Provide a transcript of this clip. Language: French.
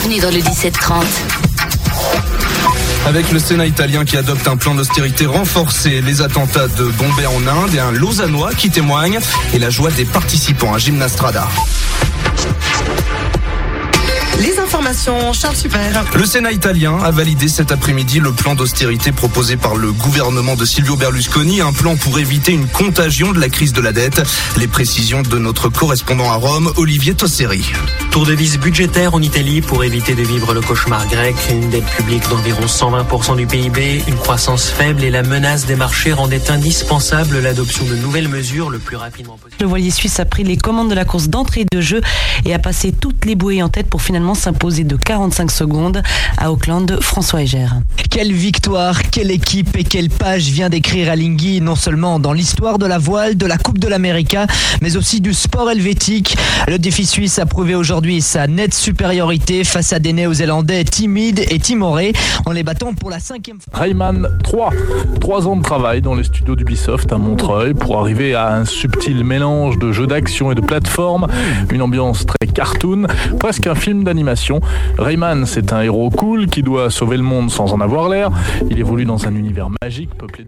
Bienvenue dans le 1730. Avec le Sénat italien qui adopte un plan d'austérité renforcé, les attentats de Bombay en Inde et un Lausannois qui témoigne et la joie des participants à Gymnastrada. Les informations, Charles Super. Le Sénat italien a validé cet après-midi le plan d'austérité proposé par le gouvernement de Silvio Berlusconi, un plan pour éviter une contagion de la crise de la dette. Les précisions de notre correspondant à Rome, Olivier Tosseri. Tour de vis budgétaire en Italie pour éviter de vivre le cauchemar grec, une dette publique d'environ 120% du PIB, une croissance faible et la menace des marchés rendaient indispensable l'adoption de nouvelles mesures le plus rapidement possible. Le voilier suisse a pris les commandes de la course d'entrée de jeu et a passé toutes les bouées en tête pour finalement s'imposer de 45 secondes à Auckland. François Eger. Quelle victoire, quelle équipe et quelle page vient d'écrire Alinghi, non seulement dans l'histoire de la voile, de la Coupe de l'América, mais aussi du sport helvétique. Le défi suisse a prouvé aujourd'hui sa nette supériorité face à des néo-zélandais timides et timorés en les battant pour la cinquième fois. Rayman 3. Trois ans de travail dans les studios d'Ubisoft à Montreuil pour arriver à un subtil mélange de jeux d'action et de plateforme, une ambiance très cartoon, presque un film d'animation. Rayman, c'est un héros cool qui doit sauver le monde sans en avoir l'air. Il évolue dans un univers magique peuplé de